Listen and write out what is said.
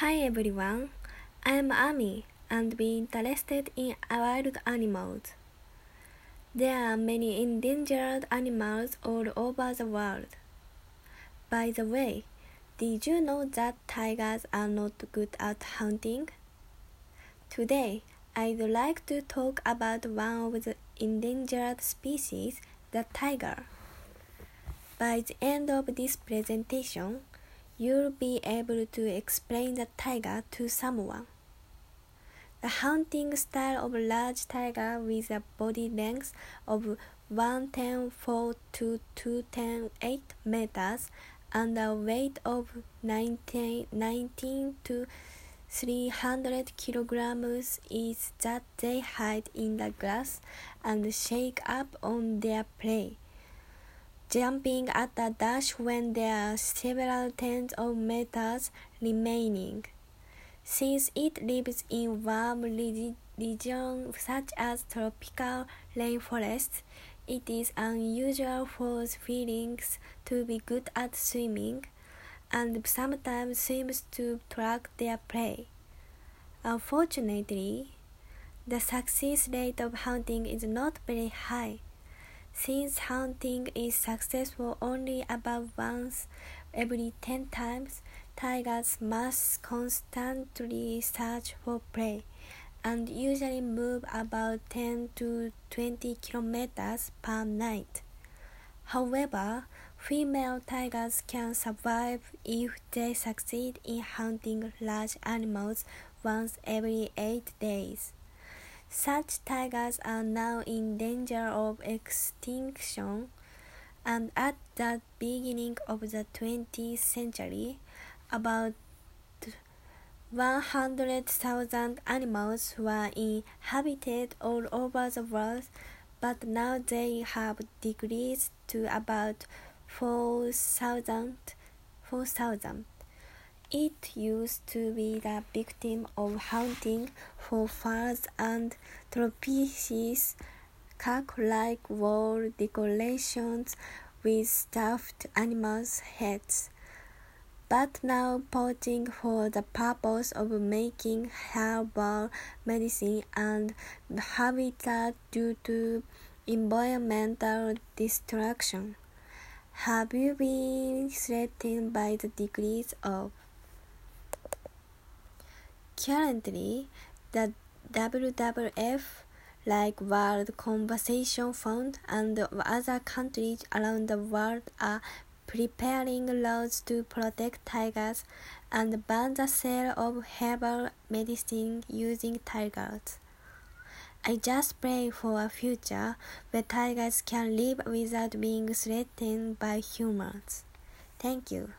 Hi everyone, I'm Ami and be interested in wild animals. There are many endangered animals all over the world. By the way, did you know that tigers are not good at hunting? Today, I'd like to talk about one of the endangered species, the tiger. By the end of this presentation, you'll be able to explain the tiger to someone. The hunting style of a large tiger with a body length of 110.4 to 210.8 meters and a weight of 19, 19 to 300 kilograms is that they hide in the grass and shake up on their prey jumping at a dash when there are several tens of meters remaining. Since it lives in warm regions such as tropical rainforests, it is unusual for felines to be good at swimming and sometimes seems to track their prey. Unfortunately, the success rate of hunting is not very high. Since hunting is successful only about once every 10 times, tigers must constantly search for prey and usually move about 10 to 20 kilometers per night. However, female tigers can survive if they succeed in hunting large animals once every 8 days. Such tigers are now in danger of extinction, and at the beginning of the 20th century, about 100,000 animals were inhabited all over the world, but now they have decreased to about 4,000. 4,000. It used to be the victim of hunting for furs and trophies, cake-like wall decorations with stuffed animals' heads, but now poaching for the purpose of making herbal medicine and habitat due to environmental destruction. Have you been threatened by the decrease of Currently, the WWF, like World Conservation Fund and other countries around the world are preparing laws to protect tigers and ban the sale of herbal medicine using tigers. I just pray for a future where tigers can live without being threatened by humans. Thank you.